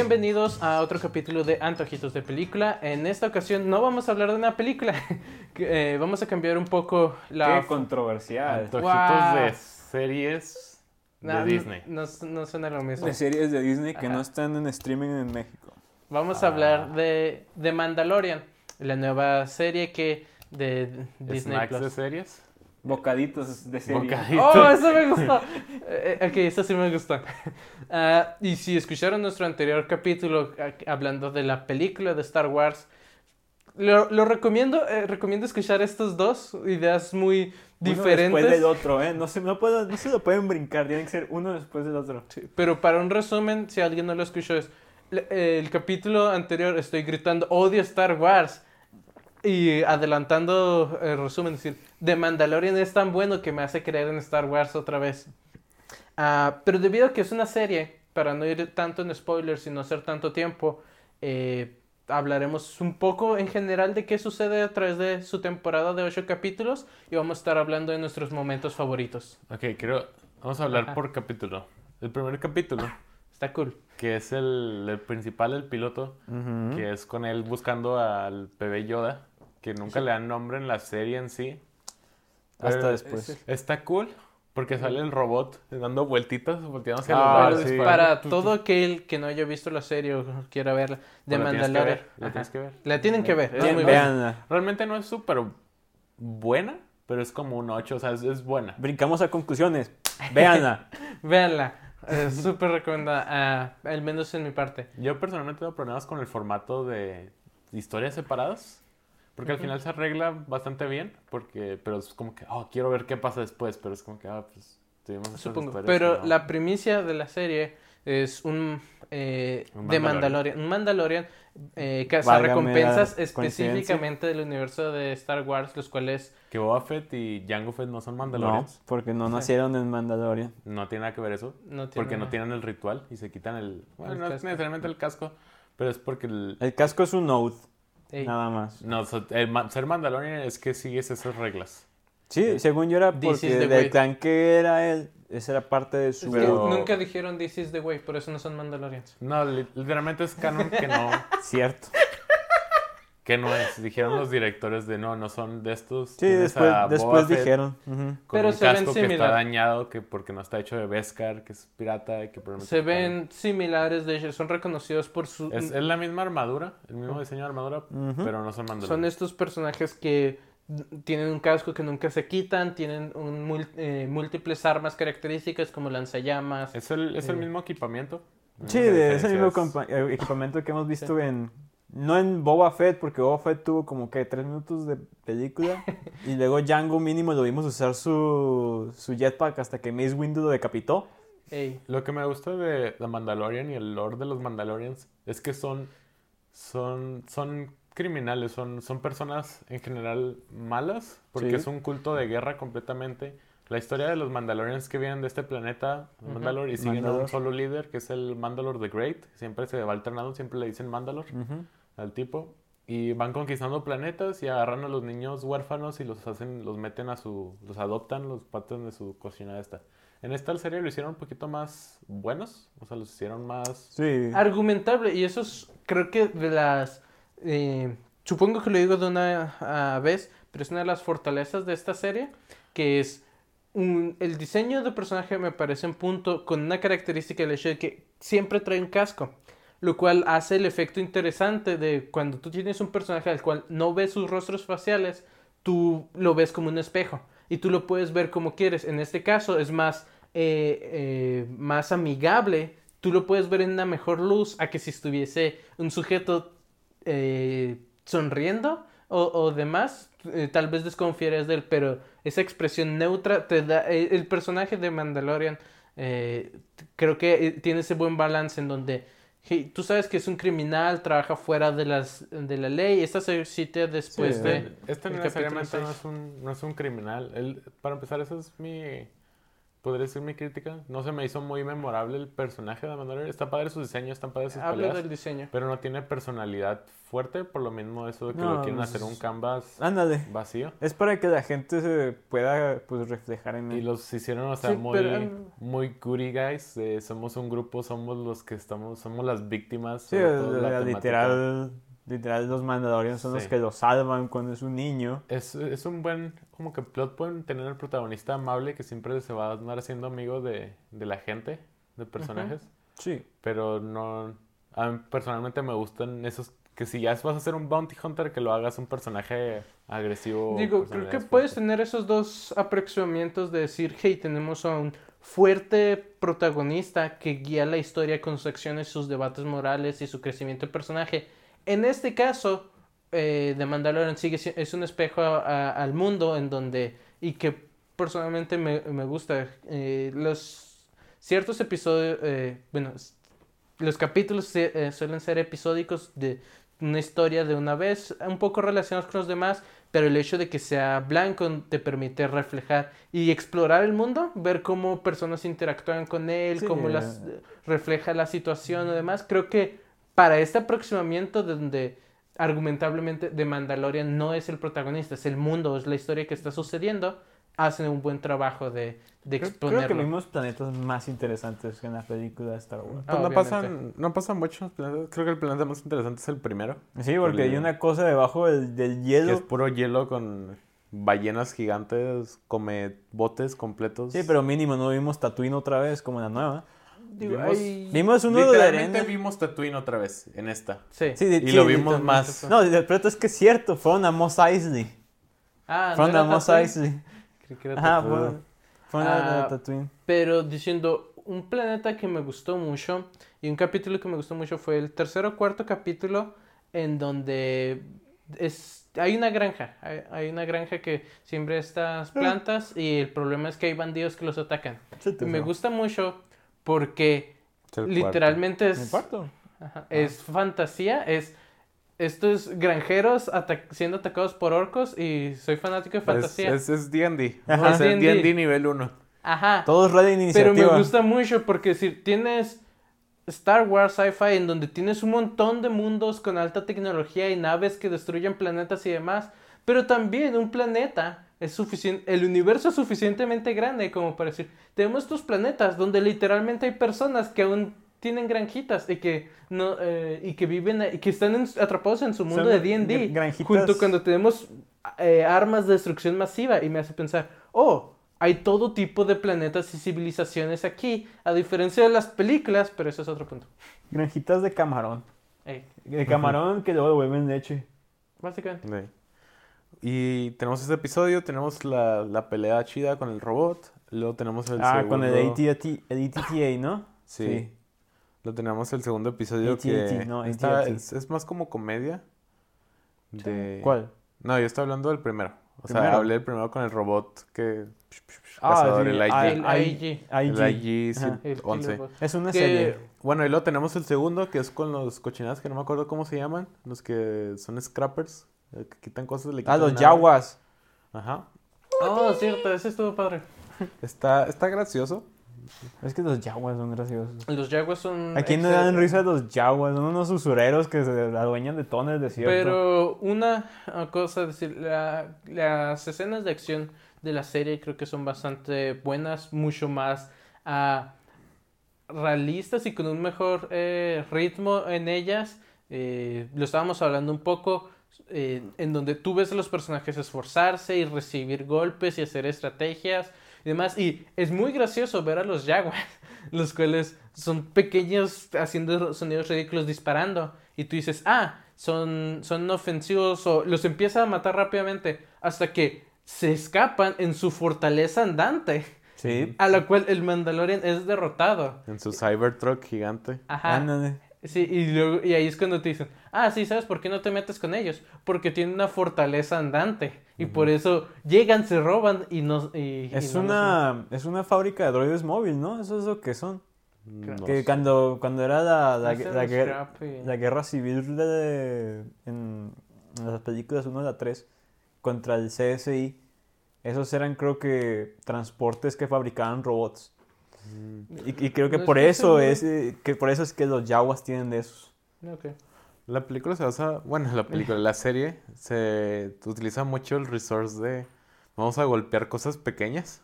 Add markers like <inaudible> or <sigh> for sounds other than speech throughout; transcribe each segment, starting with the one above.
bienvenidos a otro capítulo de Antojitos de Película. En esta ocasión no vamos a hablar de una película, <laughs> eh, vamos a cambiar un poco la... Qué controversial. Antojitos Wow. de series de No, Disney. No, no suena lo mismo. De series de Disney que Ajá. no están en streaming en México. Vamos a Ah. hablar de, de Mandalorian, la nueva serie que de Disney Snacks de Plus. series. Bocaditos de serie. Bocaditos. ¡Oh, eso me gustó! Eh, eh, ok, eso sí me gustó. Ah, y si escucharon nuestro anterior capítulo ah, hablando de la película de Star Wars, lo, lo recomiendo, eh, recomiendo escuchar estas dos ideas muy Uno diferentes. después del otro, ¿eh? No se, no, puedo, no se lo pueden brincar, tienen que ser uno después del otro. Sí, pero para un resumen, si alguien no lo escuchó, es eh, el capítulo anterior estoy gritando odio Star Wars y adelantando el resumen, decir, The Mandalorian es tan bueno que me hace creer en Star Wars otra vez. Ah, pero debido a que es una serie, para no ir tanto en spoilers y no hacer tanto tiempo, eh, hablaremos un poco en general de qué sucede a través de su temporada de ocho capítulos y vamos a estar hablando de nuestros momentos favoritos. Ok, creo. Vamos a hablar Ajá. por capítulo. El primer capítulo, Está cool. que es el, el principal, el piloto, que es con él buscando al bebé Yoda, que nunca le dan nombre en la serie en sí. Hasta Pero después. Está cool, porque sale el robot dando vueltitas, volteando hacia Ah, los lados. sí. disparando. Para todo aquel que no haya visto la serie o quiera verla, de tienes que Mandalorian. ver, la tienes que ver. La tienen que ver. es muy buena. Realmente no es súper buena, pero es como un 8, o sea, es, es buena. Brincamos a conclusiones. Véanla. <laughs> Véanla. Es súper recomendada, ah, al menos en mi parte. Yo personalmente tengo problemas con el formato de historias separadas, porque al final se arregla bastante bien, porque, pero es como que, oh, quiero ver qué pasa después, pero es como que, ah, pues, tuvimos Supongo. Pero que no. la primicia de la serie es un eh, Un de Mandalorian. Mandalorian. Un Mandalorian eh, recompensas específicamente del universo de Star Wars, los cuales Que Boba Fett y Jango Fett no son No, Mandalorians. porque no nacieron en Mandalorian. No, tiene nada que ver eso, no tienen... porque no tienen el ritual y se quitan el... Bueno, El no es necesariamente el casco, pero es porque el... El casco es un oath, Ey, nada más. No, so- el ser Mandalorian es que sigues esas reglas. Sí, según yo era porque del clan que era él, esa era parte de su... es que pero- nunca dijeron This is the way, por eso no son Mandalorians. No, li- literalmente es canon que no... <laughs> Cierto. Que no es, dijeron los directores de no, no son de estos. Sí, después, a Boba después Fett dijeron. Con Pero un se ven casco que similar. está dañado, que porque no está hecho de Beskar, que es pirata y que probablemente Se está- ven similares, de hecho, son reconocidos por su... Es, es la misma armadura, el mismo diseño de armadura, pero no son Son mandalorianos. estos personajes que tienen un casco que nunca se quitan, tienen un mul- eh, múltiples armas características como lanzallamas. Es el, es el Eh. mismo equipamiento. Sí, de ese diferencia mismo eh, equipamiento que hemos visto en... No en Boba Fett, porque Boba Fett tuvo como que tres minutos de película. <laughs> y luego Django mínimo lo vimos usar su, su jetpack hasta que Mace Windu lo decapitó. Ey, Lo que me gusta de The Mandalorian y el lore de los Mandalorians es que son, son, son criminales, son, son personas en general malas, porque Sí. es un culto de guerra completamente. La historia de los Mandalorians que vienen de este planeta. Mandalore, y siguen a un solo líder, que es el Mandalore the Great, siempre se va alternando, siempre le dicen Mandalore al tipo. Y van conquistando planetas y agarran a los niños huérfanos y los hacen, los meten a su, los adoptan, los parten de su cocina esta. En esta serie lo hicieron un poquito más buenos, o sea, los hicieron más... Sí. argumentable, y eso es, creo que de las... eh, supongo que lo digo de una vez, pero es una de las fortalezas de esta serie, que es... un- el diseño de personaje me parece un punto con una característica del hecho de que siempre trae un casco. Lo cual hace el efecto interesante de cuando tú tienes un personaje al cual no ves sus rostros faciales, tú lo ves como un espejo y tú lo puedes ver como quieres. En este caso es más, eh, eh, más amigable, tú lo puedes ver en una mejor luz a que si estuviese un sujeto eh, sonriendo o, o demás, eh, tal vez desconfieres de él, pero esa expresión neutra te da, el personaje de Mandalorian creo que tiene ese buen balance en donde hey, tú sabes que es un criminal, trabaja fuera de, las, de la ley, esta se cita después Sí, de... Este el no es, un, no es un criminal. Él, para empezar, esa es mi podría ser mi crítica. No se me hizo muy memorable el personaje de Mandalorian. Está padre su diseño, están padres sus Hablo peleas, del diseño. pero no tiene personalidad fuerte, por lo mismo eso de que No, lo quieren pues, hacer un canvas Ándale. vacío. Es para que la gente se pueda pues reflejar en Y él. los hicieron, o sea, Sí, muy, pero, um, muy goody guys. de somos un grupo, somos los que estamos, somos las víctimas. Sí, la temática. literal, literal los Mandalorians son los que lo salvan cuando es un niño. Es, es un buen, como que plot point tener el protagonista amable que siempre se va a andar haciendo amigo de, de la gente, de personajes. Sí. Pero no, a mí personalmente me gustan esos, que si ya vas a ser un bounty hunter, que lo hagas un personaje agresivo. o Digo, creo que puedes tener esos dos aproximamientos de decir, hey, tenemos a un fuerte protagonista que guía la historia con sus acciones, sus debates morales y su crecimiento de personaje. En este caso, eh, The Mandalorian sigue si- es un espejo a- a- al mundo en donde, y que personalmente me, me gusta, eh, los ciertos episodios, eh, bueno, los capítulos eh, suelen ser episódicos de una historia de una vez, un poco relacionados con los demás, pero el hecho de que sea blanco te permite reflejar y explorar el mundo, ver cómo personas interactúan con él, Sí, cómo eh. las refleja la situación y demás. Creo que para este aproximamiento donde argumentablemente The Mandalorian no es el protagonista, es el mundo, es la historia que está sucediendo, hacen un buen trabajo de, de Creo, exponerlo. creo que vimos planetas más interesantes que en la película de Star Wars. Pues no, pasan, no pasan muchos planetas. Creo que el planeta más interesante es el primero. Sí, porque El- hay una cosa debajo del, del Que hielo. es puro hielo con ballenas gigantes, come botes completos. Sí, pero mínimo no vimos Tatooine otra vez como en la nueva. Digo, vimos- hay- Vimos uno de Literalmente arena. vimos Tatooine otra vez en esta. Sí. Sí, de- Y sí, lo de- vimos más. No, el reto es que es cierto, fueron a Mos Eisley. Ah, ¿no Fueron era a Mos Tatooine? Eisley. Creí que era Ajá, fueron, a Ah, Tatooine. Pero diciendo, un planeta que me gustó mucho y un capítulo que me gustó mucho fue el tercer o cuarto capítulo en donde es, hay una granja, hay, hay una granja que siembra estas plantas y el problema es que hay bandidos que los atacan. Y me gusta mucho porque literalmente ¿En el es, cuarto? ajá, es fantasía, es estos granjeros ata- siendo atacados por orcos y soy fanático de fantasía. Es, D&D. Ajá. Es el D&D. Nivel 1. Ajá. Todos red de Pero iniciativa. me gusta mucho porque si tienes Star Wars Sci-Fi en donde tienes un montón de mundos con alta tecnología y naves que destruyen planetas y demás, pero también un planeta es suficiente, el universo es suficientemente grande como para decir, tenemos estos planetas donde literalmente hay personas que aún tienen granjitas y que no eh, y que viven y que están en- atrapados en su mundo Son de D&D gr- granjitas. junto cuando tenemos eh, armas de destrucción masiva y me hace pensar, oh, hay todo tipo de planetas y civilizaciones aquí, a diferencia de las películas, pero eso es otro punto. Granjitas de camarón. Ey, De camarón que luego devuelven leche. básicamente. Y tenemos este episodio, tenemos la, la pelea chida con el robot, luego tenemos el ah, con el segundo- AT&T, el ATTA, ¿no? Sí. Lo tenemos el segundo episodio AT&T, que no, está- es, es más como comedia. De... ¿Cuál? No, yo estoy hablando del primero. O sea, hablé del primero con el robot que... Ah, sí, el IG. El IG. El. El 11 Killer Bot. Es una Que- serie. Bueno, y luego tenemos el segundo que es con los cochinadas que no me acuerdo cómo se llaman. Los que son scrappers. Eh, Que quitan cosas. Le Ah, quitan los nada. Yaguas. Ajá. Oh, cierto, ese estuvo padre. Está, está gracioso. Es que los Yaguas son graciosos. Los Jaguars son... ¿A quién le dan risa los Yaguas? Son unos usureros que se adueñan de todo el desierto. Pero una uh, cosa, decir, la- las escenas de acción de la serie creo que son bastante buenas, mucho más ah, realistas y con un mejor eh, ritmo en ellas. Eh, lo estábamos hablando un poco, eh, en donde tú ves a los personajes esforzarse y recibir golpes y hacer estrategias y demás. Y es muy gracioso ver a los Jaguars, <laughs> los cuales son pequeños haciendo sonidos ridículos disparando. Y tú dices, ah, son, son ofensivos o los empieza a matar rápidamente hasta que se escapan en su fortaleza andante, Sí. a la cual el Mandalorian es derrotado. En su Cybertruck gigante. Ajá. Ándale. Sí, y, luego, y ahí es cuando te dicen, ah, sí, ¿sabes por qué no te metes con ellos? Porque tienen una fortaleza andante. Y por eso llegan, se roban y no... Y, Es y no nos- una, es una fábrica de droides móvil, ¿no? Eso es lo que son. No que sé. cuando, cuando era la, la, guerra, y- la guerra civil de, en, en las películas 1 a la 3 contra el CSI, esos eran creo que transportes que fabricaban robots. Y, y creo que No por eso es eh, que por eso es que los Yaguas tienen de esos. La película se basa, bueno, la película, la serie se utiliza mucho el resource de vamos a golpear cosas pequeñas,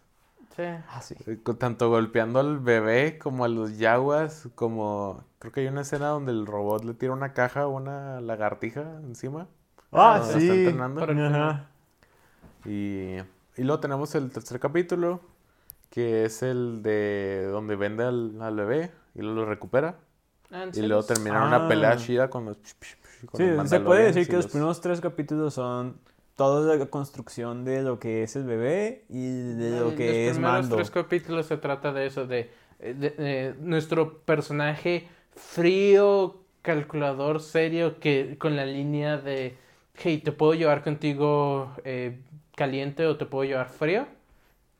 Sí. Ah, sí. eh, tanto golpeando al bebé como a los yaguas, como creo que hay una escena donde el robot le tira una caja o una lagartija encima. Ah, está sí. entrenando. Y, y luego tenemos el tercer capítulo, que es el de donde vende al, al bebé y luego lo recupera. Ah, ¿en Y luego termina una pelea Ah. chida con los... con Sí, los se puede decir que los los- primeros tres capítulos son toda la construcción de lo que es el bebé y de lo En que los es primeros Mando. tres capítulos se trata de eso, de, de- de nuestro personaje frío, calculador, serio, que con la línea de, hey, ¿te puedo llevar contigo eh, caliente o te puedo llevar frío?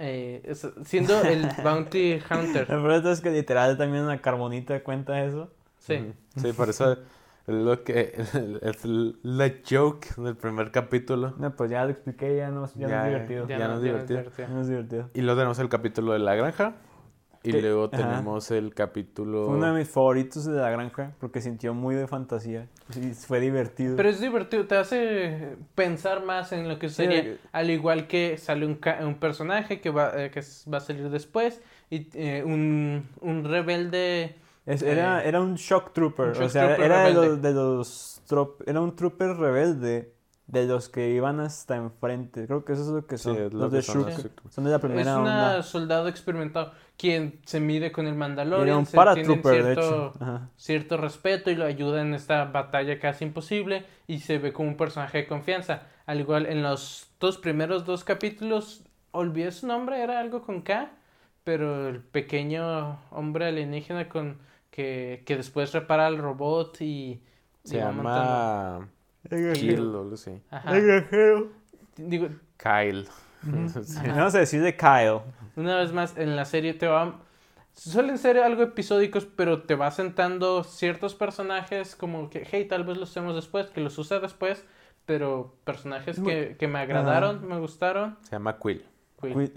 Eh, es- siendo el <laughs> Bounty Hunter. La verdad es que literal también la carbonita cuenta eso. Sí. Sí, por eso es lo que <laughs> es la joke del primer capítulo. No, pues ya lo expliqué, ya no, ya no Ya, es divertido. ya no es divertido. Ya no es divertido. Y luego tenemos el capítulo de la granja. Y Que- luego ajá. tenemos el capítulo... Fue uno de mis favoritos de la granja porque sintió muy de fantasía. Y fue divertido. Pero es divertido, te hace pensar más en lo que sería, al igual que sale un, ca- un personaje que va, eh, que va a salir después y eh, un, un rebelde Es- era, eh, era un shock trooper. un shock o sea, trooper era de los, de los trop- era un trooper rebelde de los que iban hasta enfrente. Creo que eso es lo que son. es lo los que de son. Shook. Son de la es primera un onda. soldado experimentado quien se mide con el Era Mandalorian, un de cierto, hecho. Ajá. cierto respeto y lo ayuda en esta batalla casi imposible y se ve como un personaje de confianza. Al igual en los dos primeros dos capítulos, olvidé su nombre, era algo con K, pero el pequeño hombre alienígena con que, que después repara el robot y, Se llama... Kill o. Ajá. El. Digo, Kyle. <laughs> Sí. Vamos a decirle Kyle. Una vez más, en la serie te va... Suelen ser algo episódicos, pero te va sentando ciertos personajes como que, hey, tal vez los usemos después, que los usa después, pero personajes que, que me agradaron, me gustaron, Se llama Quill. Quill,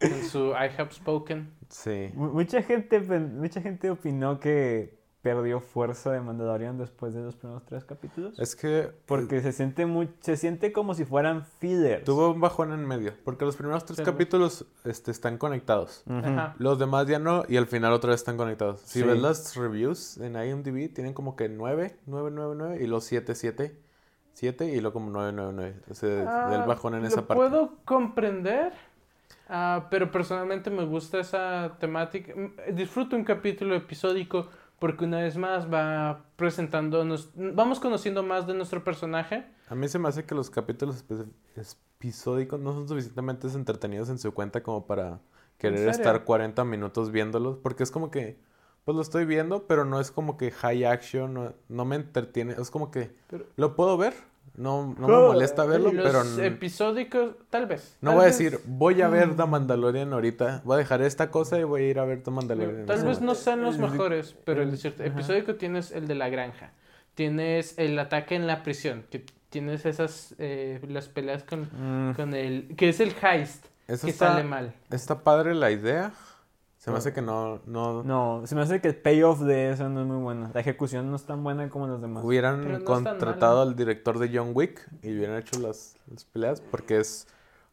en su I Have Spoken. Sí. mu- Mucha gente, mucha gente opinó que perdió fuerza de Mandalorian después de los primeros tres capítulos. Es que... Porque se siente muy, se siente como si fueran fillers. Tuvo un bajón en medio, porque los primeros tres Sí. capítulos este, están conectados. Ajá. Los demás ya no, y al final otra vez están conectados. Si Sí. ves las reviews en IMDb, tienen como que 9, 9, 9, 9, y los 7, 7, 7, y luego como 9, 9, 9. O sea, del Ah, bajón en lo esa parte. puedo comprender, ah, pero personalmente me gusta esa temática. Mm, Disfruto un capítulo episódico porque una vez más va presentándonos, vamos conociendo más de nuestro personaje. A mí se me hace que los capítulos episódicos no son suficientemente entretenidos en su cuenta como para querer estar 40 minutos viéndolos, porque es como que, pues lo estoy viendo, pero no es como que high action, no, no me entretiene, es como que Pero- lo puedo ver, no, no me molesta verlo, Los pero episódicos, tal vez. no tal voy a decir, voy a ver The Mandalorian ahorita, voy a dejar esta cosa y voy a ir a ver The Mandalorian. Tal vez no sean los mejores, pero el cierto ajá. episódico tienes el de la granja. Tienes el ataque en la prisión, que tienes esas eh, las peleas con, Mm, con el que es el heist Eso que está, sale mal. está padre la idea, se me hace que no, no, No, se me hace que el payoff de eso no es muy bueno. La ejecución no es tan buena como las demás. Hubieran no contratado al director de John Wick y hubieran hecho las, las peleas porque es,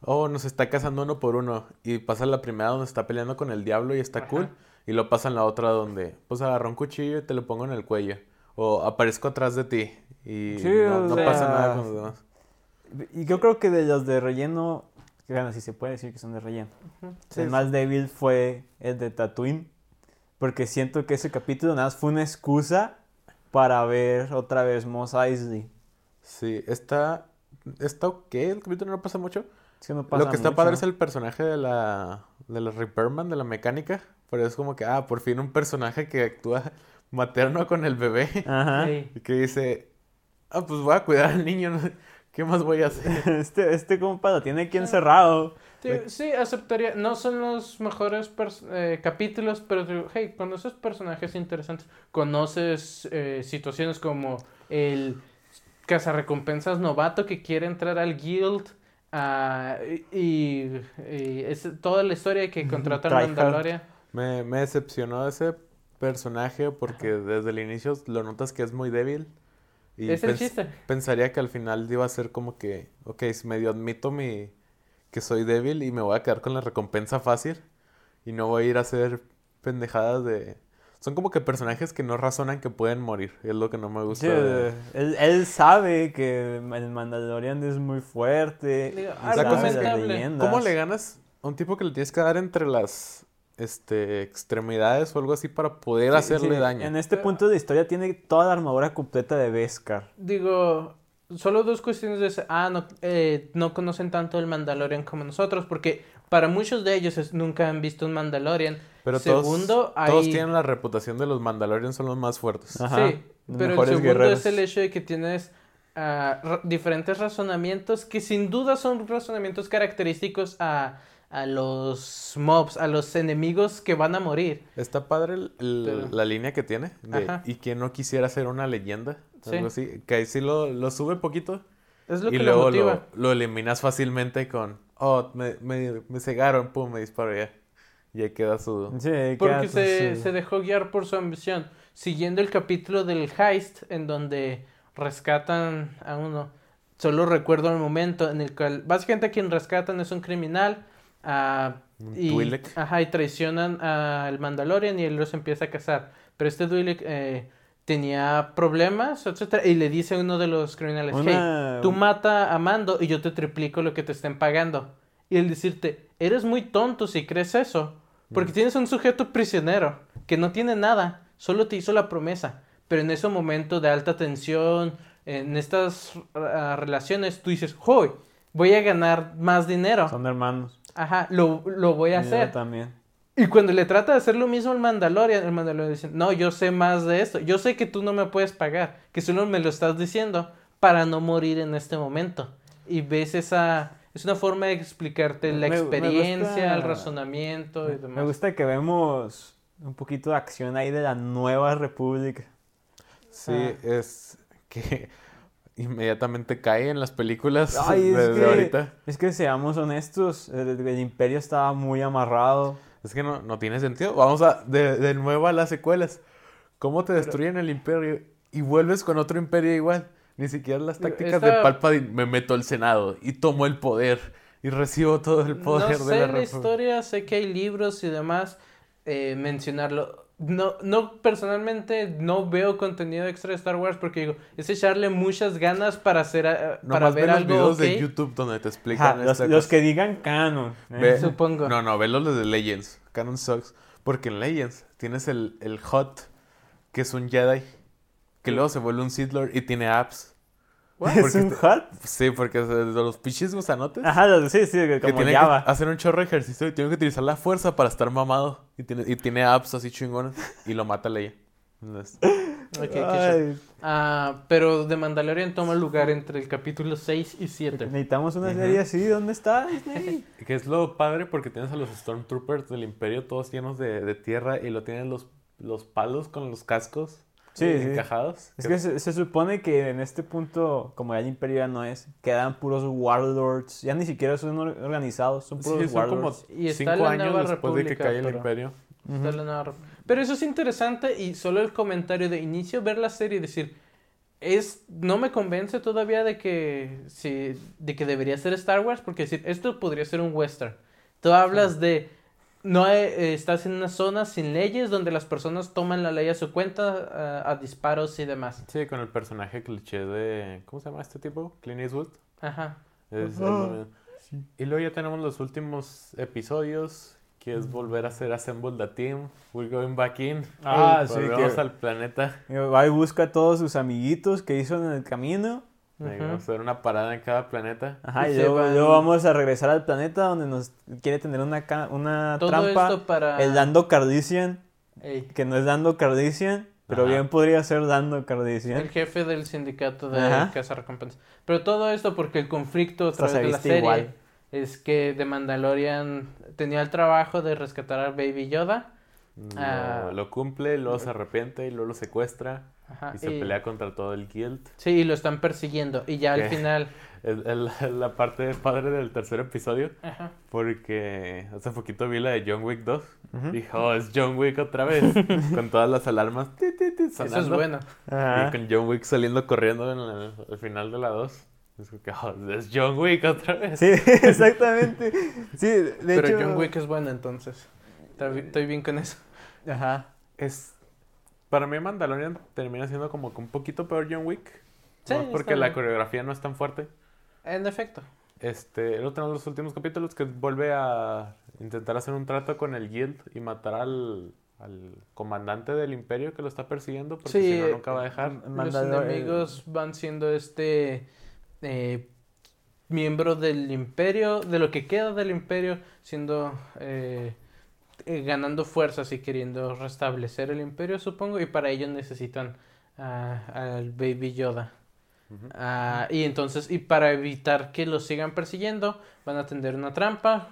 oh, nos está cazando uno por uno y pasa la primera donde está peleando con el diablo y está Ajá. cool y lo pasan la otra donde, pues agarró un cuchillo y te lo pongo en el cuello o aparezco atrás de ti y Sí, no, no pasa nada con los demás. Y yo creo que de los de relleno, que bueno, si se puede decir que son de relleno. Ujú. Sí, el sí. más débil fue el de Tatooine. Porque siento que ese capítulo nada más fue una excusa para ver otra vez Mos Eisley. Sí, está, está ok, el capítulo no pasa mucho. Es que no pasa Lo que está mucho. padre es el personaje de la, de la Repairman, de la mecánica, pero es como que, ah, por fin un personaje que actúa materno con el bebé. Ajá. Sí. Y que dice, ah, pues voy a cuidar al niño, ¿no? ¿Qué más voy a <laughs> hacer? Este, este compa lo tiene aquí encerrado. Digo, sí, aceptaría. No son los mejores eh, capítulos, pero digo, hey, conoces personajes interesantes. Conoces eh, situaciones como el cazarrecompensas novato que quiere entrar al guild Ah, y, y- y es toda la historia que contrata al Tryhard. Mandalorian. Me, me decepcionó ese personaje porque desde el inicio lo notas que es muy débil. Y Es el chiste. pensaría que al final iba a ser como que, ok, medio admito mi, que soy débil y me voy a quedar con la recompensa fácil y no voy a ir a hacer pendejadas de... Son como que personajes que no razonan que pueden morir, es lo que no me gusta. Sí, de- él, él sabe que el Mandalorian es muy fuerte. Digo, sabe las argumentable. leyendas. ¿Cómo le ganas a un tipo que le tienes que dar entre las este, extremidades o algo así para poder Sí, hacerle sí, daño? En este punto de historia tiene toda la armadura completa de Beskar. Digo, solo dos cuestiones de Ah, no, eh, no conocen tanto el Mandalorian como nosotros, porque para muchos de ellos es- nunca han visto un Mandalorian. Pero Segundo, todos, tienen la reputación de los Mandalorians son los más fuertes. Ajá, sí, pero el segundo guerreros. es el hecho de que tienes ah, diferentes razonamientos que sin duda son razonamientos característicos a, a los mobs, a los enemigos que van a morir. Está padre el- el- Pero- la línea que tiene. de- y quien no quisiera ser una leyenda. Sí. Algo así. Que ahí sí lo, lo sube poquito. Es lo y que lo luego motiva. lo, lo eliminas fácilmente con. Oh, me, me, me cegaron, pum, me disparó ya. Y ahí queda su. Sí, queda Porque su- se, su- se dejó guiar por su ambición. Siguiendo el capítulo del heist, en donde rescatan a uno. Solo recuerdo el momento en el cual, básicamente a quien rescatan es un criminal. Ah, Un y, Twi'lek. ajá, y traicionan al Mandalorian y él los empieza a cazar. Pero este Twi'lek eh, tenía problemas, etcétera, y le dice a uno de los criminales, hey, tú mata a Mando y yo te triplico lo que te estén pagando. Y el decirte, eres muy tonto si crees eso, porque tienes un sujeto prisionero que no tiene nada, solo te hizo la promesa. Pero en ese momento de alta tensión, en estas ah, relaciones, tú dices, hoy voy a ganar más dinero. Son hermanos. Ajá, lo, lo voy a Y yo hacer. también. Y cuando le trata de hacer lo mismo al Mandalorian, el Mandalorian dice, no, yo sé más de esto, yo sé que tú no me puedes pagar, que solo me lo estás diciendo para no morir en este momento. Y ves esa, es una forma de explicarte la Me- me experiencia, gusta- el razonamiento y Me demás. gusta que vemos un poquito de acción ahí de la nueva república. Sí, Ah. es que inmediatamente cae en las películas Ay, <laughs> es desde que, ahorita. es que seamos honestos, el, el imperio estaba muy amarrado. Es que no, no tiene sentido. Vamos a de, de nuevo a las secuelas. ¿Cómo te destruyen el imperio y vuelves con otro imperio igual? Ni siquiera las tácticas de Palpatine. Me meto al Senado y tomo el poder y recibo todo el poder no de sé la la, República. historia, sé que hay libros y demás, eh, mencionarlo. No, no, personalmente no veo contenido extra de Star Wars porque digo, es echarle muchas ganas para hacer, eh, para Nomás ver ve los algo videos de YouTube donde te explican Ajá, los, que digan canon. ¿eh? Ve- Supongo. No, no, ve los de Legends. Canon sucks. Porque en Legends tienes el, el Hot, que es un Jedi, que luego se vuelve un Sith Lord y tiene apps. What? ¿Es un te- hot? Sí, porque los pinches gusanotes. Ajá, sí, sí, que como tiene Java. que hacer un chorro de ejercicio y tiene que utilizar la fuerza para estar mamado. Y tiene, y tiene apps así chingones. Y lo mata Leia. Entonces, Ok, qué. Ah, pero The Mandalorian toma lugar entre el capítulo 6 y 7. necesitamos una serie así. ¿Dónde está Disney? <laughs> que es lo padre porque tienes a los Stormtroopers del Imperio todos llenos de, de tierra y lo tienen los, los palos con los cascos Sí, eh, sí. encajados. Es que se, se supone que en este punto, como ya el imperio ya no es, quedan puros warlords. Ya ni siquiera son or- organizados, son puros Sí, son como warlords. Y está cinco la años Nueva después de que cae el pero- Imperio. Está Ujú. la nueva rep- Pero eso es interesante y solo el comentario de inicio, ver la serie y decir, es, no me convence todavía de que, sí, de que debería ser Star Wars, porque decir, esto podría ser un western. Tú hablas de, no eh, estás en una zona sin leyes donde las personas toman la ley a su cuenta a, a disparos y demás. Sí, con el personaje cliché de... ¿Cómo se llama este tipo? Clint Eastwood. Ajá. Es-. Y luego ya tenemos los últimos episodios, que es volver a hacer Assemble the Team. We're going back in. Ah, sí, Volvemos que- al planeta. Va y busca a todos sus amiguitos que hizo en el camino. Vamos a hacer una parada en cada planeta. Ajá, Y luego, van- luego vamos a regresar al planeta donde nos quiere tener una, ca- una Todo trampa. esto para... El Dando Cardician, Ey, que no es Dando Cardician, pero Ajá. bien podría ser Dando Cardician. el jefe del sindicato de Ajá. cazarrecompensas. Pero todo esto porque el conflicto a través se de la serie igual. es que The Mandalorian tenía el trabajo de rescatar a Baby Yoda Lo, Ah. lo cumple, luego se arrepiente y luego lo secuestra Ajá, y se y- pelea contra todo el guild. Sí, y lo están persiguiendo. Y ya al final. <laughs> Es, es la parte padre del tercer episodio Ajá. porque hace poquito vi la de John Wick 2. Dije, oh, es John Wick otra vez. <laughs> con todas las alarmas. ti, ti, ti, Eso es bueno. Ajá. Y con John Wick saliendo corriendo en la- al final de la 2. Es como que, oh, es John Wick otra vez. Sí, <laughs> exactamente. Sí, de Pero hecho. John Wick es bueno entonces. Estoy bi- Estoy bien con eso. Ajá. Es, para mí Mandalorian termina siendo como que un poquito peor John Wick. Sí, No, porque la bien. coreografía no es tan fuerte. En efecto. Este, lo tenemos los últimos capítulos que vuelve a intentar hacer un trato con el guild y matar al, al comandante del imperio que lo está persiguiendo porque Sí, si no nunca va a dejar. Los enemigos van siendo este eh, miembro del imperio, de lo que queda del imperio, siendo eh, eh, ganando fuerzas y queriendo restablecer el imperio, supongo, y para ello necesitan ah, al Baby Yoda. Ah, y entonces, y para evitar que los sigan persiguiendo, van a tender una trampa,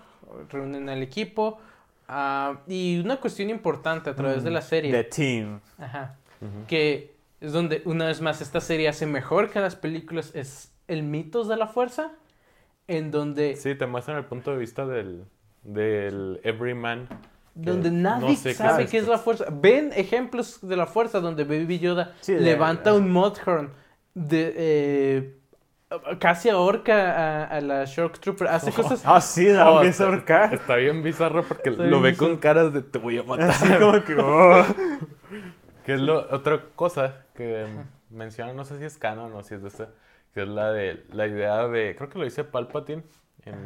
reúnen al equipo. ah, y una cuestión importante a través de la serie. The Team. Ajá que es donde una vez más esta serie hace mejor que las películas es el mitos de la fuerza en donde Sí, te muestran el punto de vista del, del everyman. Donde no nadie sé sabe qué es la fuerza ven ejemplos de la fuerza donde Baby Yoda Sí, levanta un Mudhorn de eh, casi ahorca a, a la Shock Trooper hace <laughs> cosas Ah, sí, la Oh, empieza a está- ahorcar. Está bien bizarro porque Está lo ve con caras de te voy a matar. Así como que. <laughs> oh. Que es lo, otra cosa que menciona, no sé si es canon o si es de esta, que es la de la idea de, creo que lo dice Palpatine en,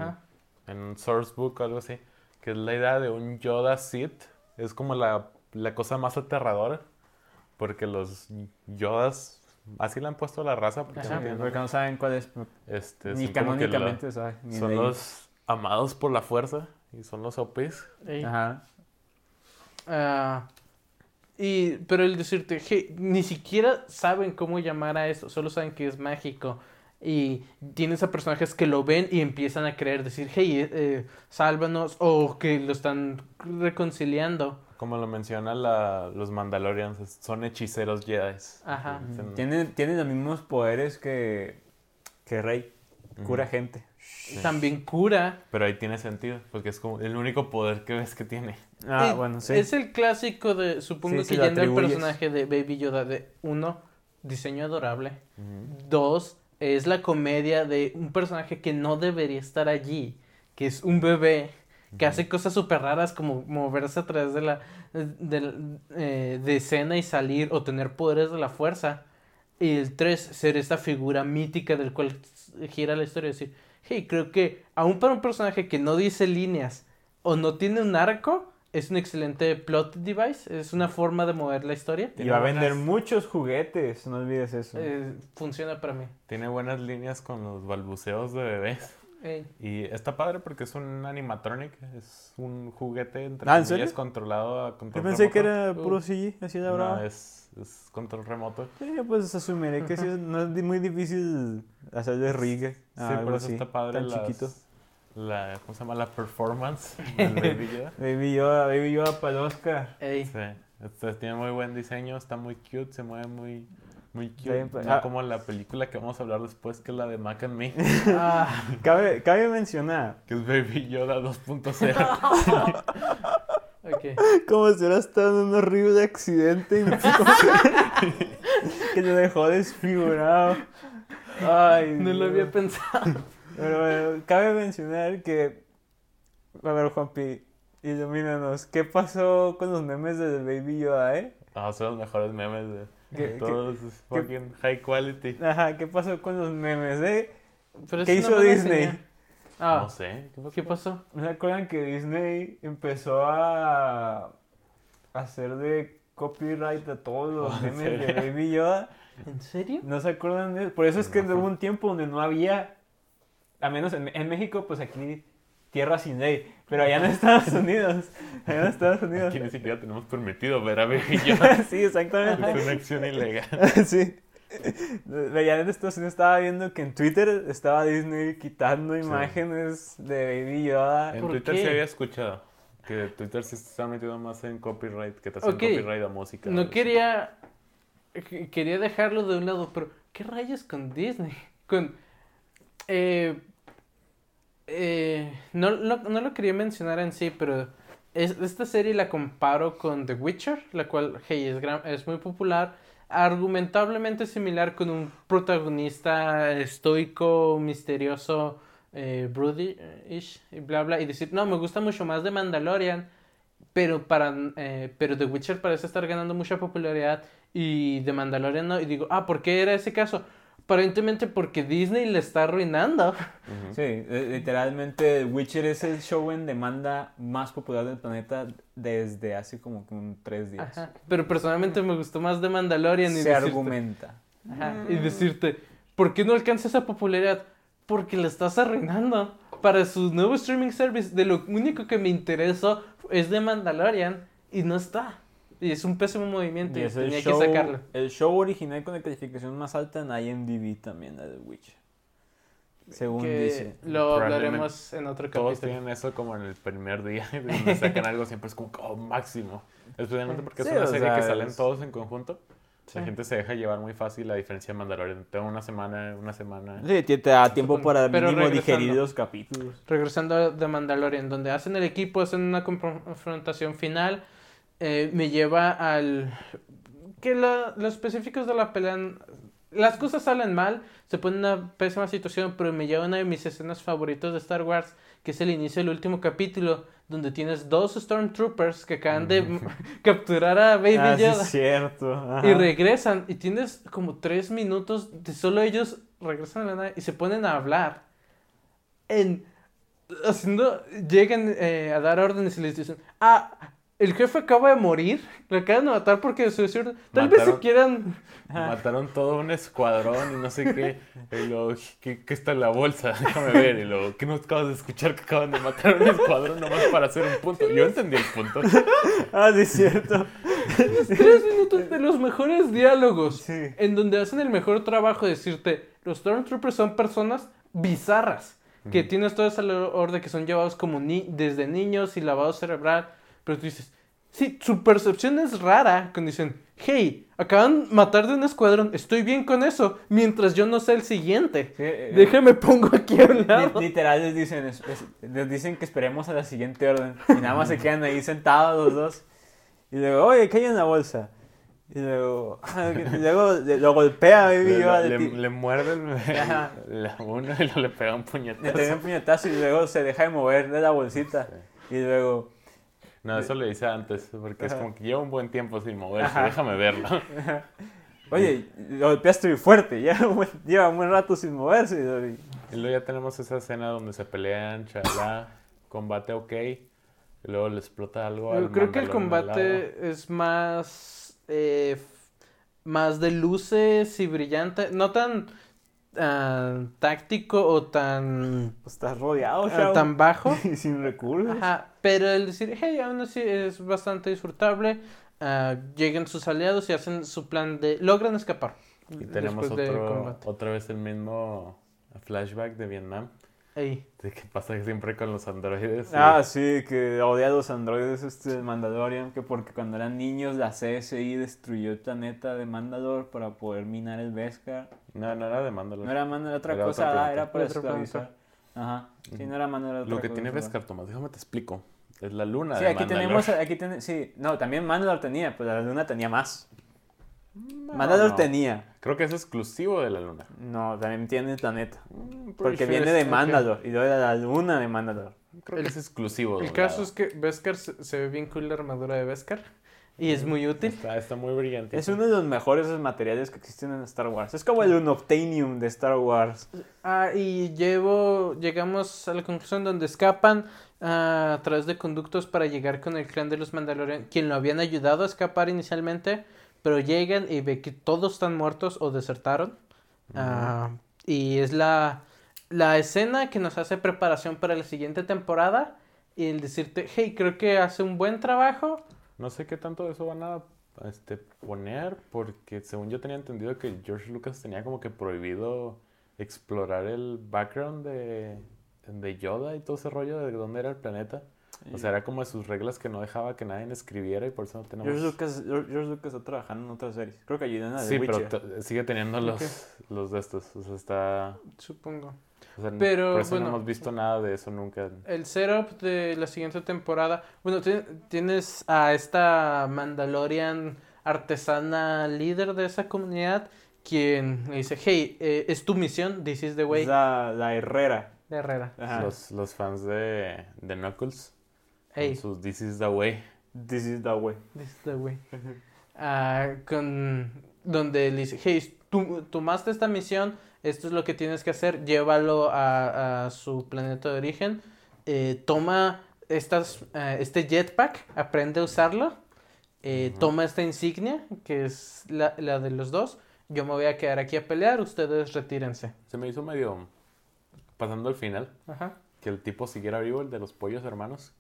en un source book o algo así, que es la idea de un Yoda Sith, es como la, la cosa más aterradora, porque los Yodas, así le han puesto a la raza, porque, Ajá. no tienen Porque no saben cuál es. este, Ni canónicamente, ¿sabes? Ni son ley. los amados por la fuerza y son los OPs. Ey. Ajá. Ah, y, pero el decirte, "Hey, ni siquiera saben cómo llamar a eso, solo saben que es mágico. Y tienes a personajes que lo ven y empiezan a creer, decir, hey, eh, eh, sálvanos, o que lo están reconciliando. Como lo menciona la, los Mandalorians, son hechiceros Jedi. Ajá. Dicen- Tienen, tienen los mismos poderes que, que Rey. Cura gente. También cura. Pero ahí tiene sentido, porque es como el único poder que ves que tiene. Ah, Eh, bueno, sí. Es el clásico de, supongo Sí, que ya en el personaje de Baby Yoda, de uno, diseño adorable. Dos, es la comedia de un personaje que no debería estar allí, que es un bebé que hace cosas súper raras como moverse a través de la de, eh, de escena y salir o tener poderes de la fuerza. Y el tres, ser esta figura mítica del cual gira la historia. Decir, hey, creo que aún para un personaje que no dice líneas o no tiene un arco, es un excelente plot device, es una forma de mover la historia. Y va a buenas- vender muchos juguetes, no olvides eso. Eh, funciona para mí. Tiene buenas líneas con los balbuceos de bebés. Ey. Y está padre porque es un animatronic, es un juguete entre Ah, ¿en comillas, serio? controlado a Yo control pensé que era puro CG, así de bravo. No, es, es control remoto. Sí, pues asumiré que sí, no es muy difícil hacerle rig. a <laughs> sí, algo por eso así, está padre tan las- chiquito. La, ¿Cómo se llama? La performance <laughs> del Baby Yoda. Baby Yoda, Baby Yoda para el Oscar. Ey. Sí, este, tiene muy buen diseño, está muy cute, se mueve muy, muy cute. Está bien, pues, no ah. como la película que vamos a hablar después, que es la de Mac and Me, <laughs> Ah, Cabe, cabe mencionar que es Baby Yoda 2.0. <laughs> ok. como si hubiera estado en un horrible accidente y que lo dejó desfigurado. Ay, No lo había pensado. Pero bueno, cabe mencionar que. A ver, Juanpi, ilumínanos. ¿Qué pasó con los memes de Baby Yoda, eh? Ah, son los mejores memes de, ¿Qué- todos, es fucking high quality. Ajá, ¿qué pasó con los memes, eh? Pero ¿Qué hizo Disney? Ah, No sé, ¿qué pasó? ¿qué pasó? ¿No se acuerdan que Disney empezó a hacer de copyright a todos los ¿En <laughs> memes de? Baby Yoda? ¿En serio? ¿No se acuerdan de eso? Por eso es que No. hubo un tiempo donde no había, a menos en, en México, pues aquí tierra sin ley, pero allá en Estados <laughs> Unidos, allá en Estados Unidos. Aquí ni siquiera tenemos permitido ver a Baby Yoda. <laughs> sí, exactamente. es una acción ilegal. <laughs> sí. Allá en Estados Unidos estaba viendo que en Twitter estaba Disney quitando imágenes de Baby Yoda. En ¿Por Twitter qué? sí había escuchado. Que Twitter sí se está metido más en copyright, que te hacen copyright a música. No quería. que- Quería dejarlo de un lado, pero ¿qué rayos con Disney? Con. Eh, eh, no, no, no lo quería mencionar en sí, pero es- esta serie la comparo con The Witcher, la cual, hey, es, gran- es muy popular, argumentablemente similar con un protagonista estoico, misterioso, eh, broody-ish, y bla bla, y decir, no, me gusta mucho más de Mandalorian, pero para eh, pero The Witcher parece estar ganando mucha popularidad y The Mandalorian no, y digo, ah, ¿por qué era ese caso? Aparentemente porque Disney le está arruinando. Sí, eh, literalmente Witcher es el show en demanda más popular del planeta desde hace como un tres días. Ajá. Pero personalmente me gustó más The Mandalorian y Se decirte- argumenta. Ajá, y decirte, ¿por qué no alcanza esa popularidad? Porque le estás arruinando. Para su nuevo streaming service, de lo único que me interesó es de Mandalorian y no está. Y es un pésimo movimiento Y y, tenía show, que sacarlo. el show original con la calificación más alta en IMDb también, la de Witcher. Según Que dice. lo hablaremos en otro Todos capítulo. tienen eso como en el primer día, <laughs> sacan algo siempre es como oh, máximo. Especialmente porque Sí, es una serie sea, que salen todos en conjunto. Sí. La gente se deja llevar muy fácil la diferencia de Mandalorian. Tengo una semana, una semana. Sí, te da tiempo para Pero mínimo regresando. digerir los capítulos. Regresando de Mandalorian, donde hacen el equipo, hacen una confrontación final, eh, me lleva al... que la- los específicos de la pelea... Las cosas salen mal, se pone en una pésima situación, pero me lleva a una de mis escenas favoritas de Star Wars, que es el inicio del último capítulo, donde tienes dos Stormtroopers que acaban de <laughs> capturar a Baby ah, sí, Yoda. es cierto. ajá. Y regresan y tienes como tres minutos de solo ellos regresan a la nave y se ponen a hablar. En haciendo llegan eh, a dar órdenes y les dicen, "Ah, el jefe acaba de morir, lo acaban de matar porque su desierto. Tal vez se quieran Mataron todo un escuadrón y no sé qué. Y luego, ¿qué, qué está en la bolsa? <laughs> Déjame ver. Y luego, ¿qué nos acabas de escuchar que acaban de matar un escuadrón nomás para hacer un punto? Yo entendí el punto. <laughs> Ah, sí, es cierto. tres minutos de los mejores diálogos Sí. en donde hacen el mejor trabajo de decirte, los Stormtroopers son personas bizarras, que Ujú. tienes toda esa orden que son llevados como ni desde niños y lavado cerebral, pero tú dices, sí, su percepción es rara, cuando dicen, hey, acaban de matar de un escuadrón, estoy bien con eso, mientras yo no sé el siguiente. Sí, eh, Déjame pongo aquí a un lado. Literal les dicen, es- es- les dicen que esperemos a la siguiente orden. Y nada más se quedan ahí sentados los dos. Y luego, oye, ¿qué hay en la bolsa? Y luego, y luego le- lo golpea Baby Le, le, Le, le, le la uno y le pega un le puñetazo. pega un puñetazo y luego se deja de mover de la bolsita. Y luego, No, eso le hice antes, porque es como que lleva un buen tiempo sin moverse. Ajá. Déjame verlo. <laughs> oye, lo golpeaste muy fuerte. Lleva un <laughs> buen, lleva un buen rato sin moverse. Y luego- Y luego ya tenemos esa escena donde se pelean, chalá, <laughs> combate ok. Y luego le explota algo. Yo creo que el combate es más eh, más de luces y brillante, no tan ah, táctico o tan Pues estás rodeado, chavo. tan bajo. <laughs> Y sin recursos. Ajá, pero el decir, hey, aún así es bastante disfrutable. ah, llegan sus aliados y hacen su plan de logran escapar. Y tenemos otro, combate. otra vez el mismo flashback de Vietnam. Ey, De que pasa siempre con los androides. y- Ah, sí, que odia a los androides este Mandalorian, que porque cuando eran niños la CSI destruyó el planeta de Mandalor para poder minar el Beskar. No, no era de Mandalor. No era Mandalor, otra Era cosa, ah, era para esclavizar. Ajá, sí, no era Mandalor. otra Lo que cosa, tiene. Beskar, Tomás, déjame te explico. Es la luna Sí, de aquí Mandalor. tenemos, aquí ten- sí, no, también Mandalor tenía, pero la luna tenía más. No, Mandalor no. tenía. Creo que es exclusivo de la luna. No, también tiene el planeta. Mm, Porque viene de Mandalor y luego de la luna de Mandalor. Creo El- que es exclusivo. el caso es que Beskar se, se ve bien cool la armadura de Beskar y es muy útil. Está, está muy brillante. Es uno de los mejores materiales que existen en Star Wars. Es como el Unobtainium de Star Wars. Ah, y llevo, llegamos a la conclusión donde escapan ah, a través de conductos para llegar con el clan de los Mandalorian, quien lo habían ayudado a escapar inicialmente, pero llegan y ve que todos están muertos o desertaron. Ah, y es la, la escena que nos hace preparación para la siguiente temporada y el decirte, hey, creo que hace un buen trabajo. No sé qué tanto de eso van a este, poner, porque según yo tenía entendido que George Lucas tenía como que prohibido explorar el background de, de Yoda y todo ese rollo de dónde era el planeta. O sea, era como de sus reglas que no dejaba que nadie escribiera y por eso no tenemos... George Lucas, George Lucas está trabajando en otras series. Creo que ayudó en la de Sí, pero Witcher. sigue teniendo los, los de estos. O sea, está... Supongo. o sea, Pero, por eso bueno. no hemos visto nada de eso nunca. El setup de la siguiente temporada. Bueno, ti- tienes a esta Mandalorian artesana líder de esa comunidad quien le dice, hey, eh, es tu misión, this is the way Es la, la Herrera. de Herrera. Los, los fans de, de Knuckles. Con Hey, sus This is the way. This is the way. this is the way. Ah, con, donde le dice, hey, tú tomaste esta misión, esto es lo que tienes que hacer, llévalo a, a su planeta de origen, eh, toma estas, eh, este jetpack, aprende a usarlo, eh, toma esta insignia, que es la, la de los dos, yo me voy a quedar aquí a pelear, ustedes retírense. Se me hizo medio... Pasando al final. Ajá. Que el tipo siguiera vivo, el de los pollos hermanos.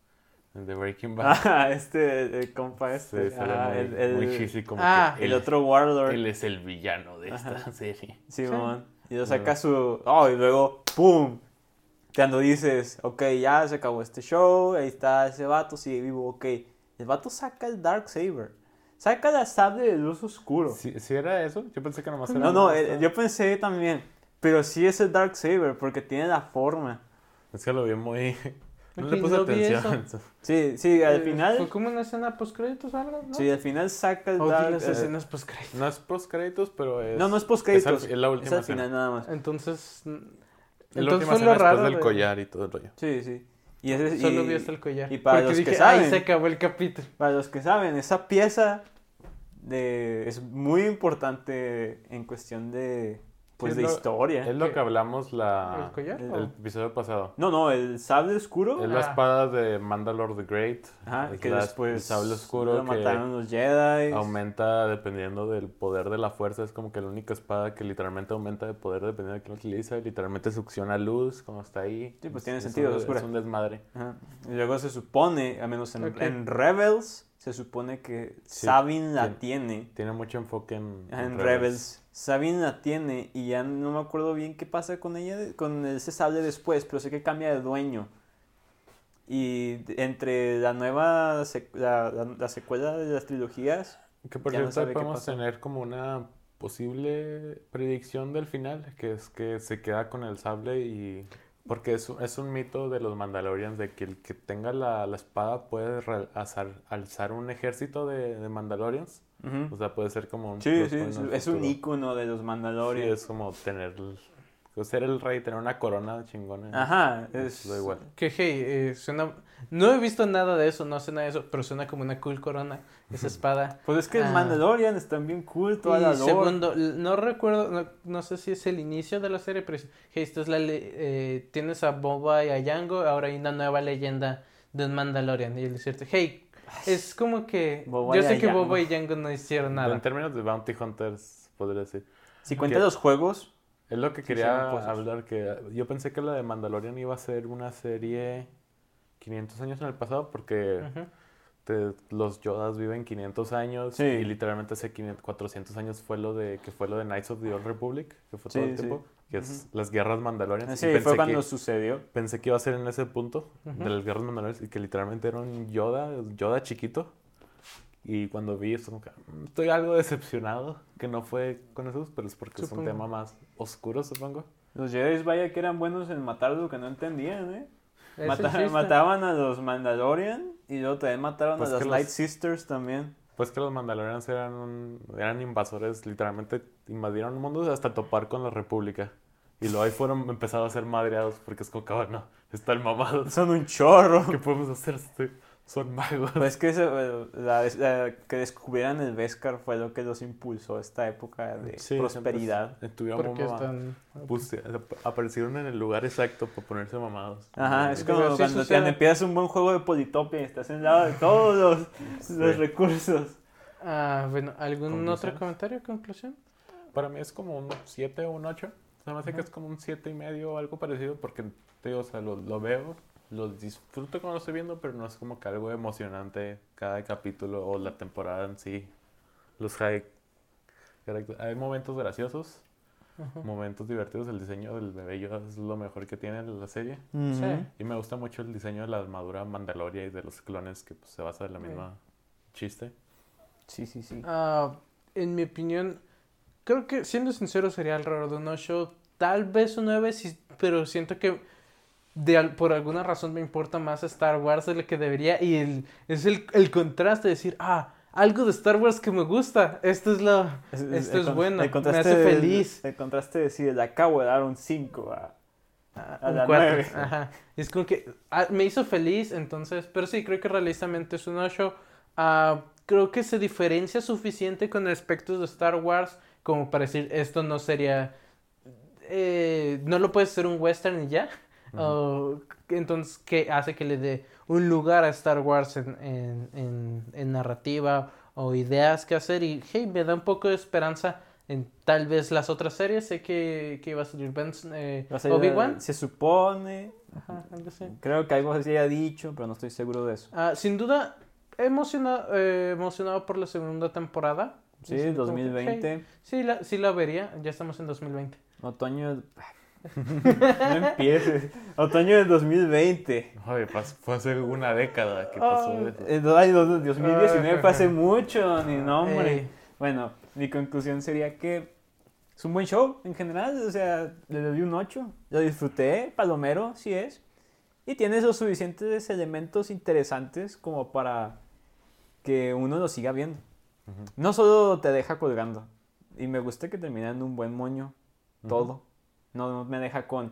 El de Breaking <laughs> Bad. Ah, este, el compa este. Sí, ah, muy, el, el- muy cheesy como Ah, que el él- otro Warlord. Él es el villano de esta Ajá. <laughs> serie. Simón. Y lo saca su. Oh, y luego, ¡pum! Cuando dices, ok, ya se acabó este show, ahí está ese vato, sigue vivo, ok. El vato saca el Dark Saber. Saca la sable de luz oscuro. ¿Sí, sí era eso? Yo pensé que nomás era... No, no, esta- eh, yo pensé también. Pero sí es el Dark Saber porque tiene la forma. Es que lo vi muy... No le puse no atención. Sí, sí, al Eh, ¿Fue final. como una escena post-créditos algo? ¿no? Sí, al final saca el Odio Dark las eh, escenas post-créditos. No es post créditos, pero es... No, no es post créditos. Es, al- es la última Es al escena. final nada más. Entonces, Es la entonces última fue escena lo después raro del de- collar y todo el rollo. Sí, sí. Y ese, Solo y- vi hasta el collar. y para Porque los que dije, saben- ay, se acabó el capítulo. Para los que saben, esa pieza de, es muy importante en cuestión de, pues, Sí, de es lo- historia. Es lo ¿Qué? que hablamos la... ¿El collar? el-? El episodio pasado. No, no, el sable oscuro. Es la Ah. espada de Mandalore the Great. Ajá, Es que la- después El sable oscuro lo que mataron los Jedi. aumenta dependiendo del poder de la fuerza. Es como que la única espada que literalmente aumenta de poder dependiendo de quién lo utiliza. Literalmente succiona luz cuando está ahí. Sí, pues tiene Es sentido, un- oscura. Es un desmadre. Ajá. Y luego se supone, al menos en, Ok. en Rebels, se supone que Sí, Sabine la tiene. Tiene mucho enfoque en, Rebels. Sabine la tiene y ya no me acuerdo bien qué pasa con ella, con ese sable después, pero sé que cambia de dueño. Y entre la nueva, sec- la, la- la secuela de las trilogías, Que por no cierto podemos tener como una posible predicción del final, que es que se queda con el sable y... Porque es, un- es un mito de los Mandalorians de que el que tenga la, la espada puede re- alzar, alzar un ejército de, de Mandalorians. O sea, puede ser como un... sí, sí, es, es un icono de los Sí, Mandalorians. es como tener... Ser el rey, tener una corona chingona. Ajá, Es es lo igual. Que hey, eh, suena. No he visto nada de eso, no sé nada de eso, pero suena como una cool corona, esa espada. Pues es que Ah. el Mandalorian están bien cool, toda la y lore. segundo, no recuerdo, no, no sé si es el inicio de la serie, pero es, hey, esto es la eh, tienes a Boba y a Jango, ahora hay una nueva leyenda de un Mandalorian. Y el decirte, hey, es como que. Boba yo sé que. Boba y Jango no hicieron nada. En términos de Bounty Hunters, podría decir. Si cuentas ¿Qué? los juegos, Es lo que quería hablar, que yo pensé que la de Mandalorian iba a ser una serie 500 años en el pasado, porque Ujú. te- los Yodas viven 500 años Sí. y literalmente hace 500, 400 años fue lo de que fue lo de Knights of the Old Republic, que fue todo Sí, el sí. tiempo, que es las guerras Mandalorians. sí, y fue pensé cuando que, sucedió. pensé que iba a ser en ese punto Ujú. de las guerras Mandalorians y que literalmente era un Yoda, Yoda chiquito. Y cuando vi esto, "Mm, estoy algo decepcionado que no fue con esos, pero es porque es Supongo. un tema más oscuro, supongo. Los Jedi, vaya que eran buenos en matar lo que no entendían, ¿eh? El Mata- mataban a los Mandalorian y luego también mataron Pues a las que los- Light Sisters también. Pues que los Mandalorians eran, un- eran invasores, literalmente invadieron el mundo hasta topar con la República. Y luego ahí fueron empezaron a ser madreados porque es como que, "Ah, no, están mamados. Son un chorro. ¿Qué podemos hacer? Este, Son magos. Pues que eso, eh, la- la- que descubrieran el Beskar fue lo que los impulsó a esta época de Sí, prosperidad. estuvieron están. Puse- aparecieron en el lugar exacto para ponerse mamados. Ajá, es como sí cuando, cuando empiezas un buen juego de Politopia y estás en lado de todos los, <laughs> los recursos. Ah, bueno, ¿algún Conclusión. otro comentario, conclusión? Para mí es como un 7 o un 8. O sea, me hace que es como un 7 y medio o algo parecido porque, te digo, o sea, lo, lo veo, lo disfruto cuando lo estoy viendo, pero no es como que algo emocionante cada capítulo o la temporada en sí. Los hay, hay momentos graciosos, momentos divertidos. El diseño del bebé Yoda es lo mejor que tiene la serie. Sí. Y me gusta mucho el diseño de la armadura Mandalorian y de los clones que pues, se basa en la misma chiste. Sí, sí, sí. Ah, en mi opinión, creo que siendo sincero sería alrededor de un 8, tal vez un 9, sí, pero siento que de, por alguna razón me importa más Star Wars de lo que debería y el, es el, el contraste de decir, ah, algo de Star Wars que me gusta, esto es lo, esto el es bueno, me hace feliz. El contraste de decir, le acabo de dar un 5 a... A un la cuatro, nueve. Ajá. Es como que ah, me hizo feliz, entonces, pero sí, creo que realistamente es un 8. Ah, creo que se diferencia suficiente con aspectos de Star Wars como para decir esto no sería. eh, no lo puede ser un western y ya. O, entonces, ¿qué hace que le dé un lugar a Star Wars en, en, en, en narrativa o ideas que hacer? Y hey, me da un poco de esperanza en tal vez las otras series. Sé que, que iba a salir Ben, eh, Obi-Wan. Se supone... Ajá. Creo que algo así ha dicho, pero no estoy seguro de eso. Ah, sin duda, emocionado, eh, emocionado por la segunda temporada. Sí, Así como que, 2020. hey, sí, la, sí la vería, ya estamos en 2020. Otoño... <laughs> no empieces. Otoño del 2020. Oye, fue hace una década que pasó Ah, eso. Eh, Ay, dos- 2019 fue hace mucho, ni nombre. Ey. Bueno, mi conclusión sería que es un buen show en general, o sea, le doy un 8, lo disfruté, palomero, sí es, y tiene los suficientes elementos interesantes como para que uno lo siga viendo. No solo te deja colgando, y me gusta que termina en un buen moño, todo. No, me deja con,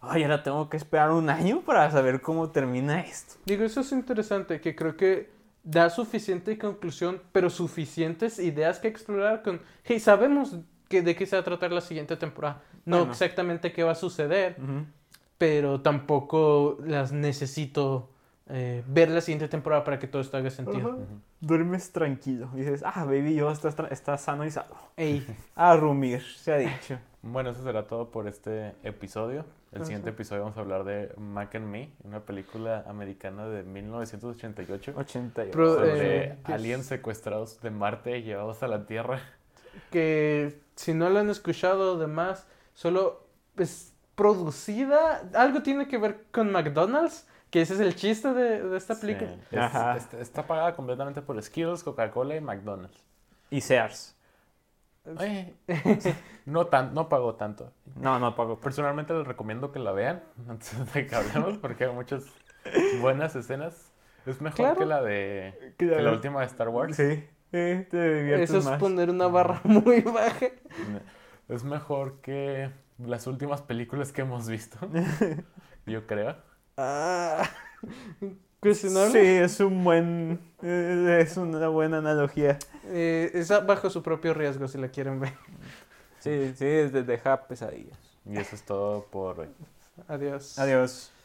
ay, ahora tengo que esperar un año para saber cómo termina esto. Digo, eso es interesante, que creo que da suficiente conclusión, pero suficientes ideas que explorar con, hey, sabemos que, de qué se va a tratar la siguiente temporada. No Bueno. exactamente qué va a suceder, pero tampoco las necesito eh, ver la siguiente temporada para que todo esto haga sentido. Duermes tranquilo. Dices, ah, baby, yo está, está sano y salvo. Ey, <laughs> A rumir, se ha dicho. Bueno, eso será todo por este episodio. El Ajá. siguiente episodio vamos a hablar de Mac and Me, una película americana de 1988 88. Pro- sobre eh, aliens secuestrados de Marte y llevados a la Tierra. que si no la han escuchado demás, solo es producida, algo tiene que ver con McDonald's, que ese es el chiste de, de esta película. Sí. Es- Ajá. está, está pagada completamente por Skittles, Coca-Cola y McDonald's. Y Sears. Ay, <laughs> no, tan, no pagó tanto. No, no pago. Personalmente les recomiendo que la vean <laughs> antes de que hablemos porque hay muchas buenas escenas. Es mejor Claro. que la de Que que la- última de Star Wars. Sí. Eh, te Eso es más. poner una barra muy baja. <laughs> Es mejor que las últimas películas que hemos visto. Yo creo. Ah, cuestionable. Sí, es un buen. Es una buena analogía. Eh, es a- bajo su propio riesgo si la quieren ver. Sí, sí, es de dejar pesadillas. Y eso es todo por hoy. Adiós. Adiós.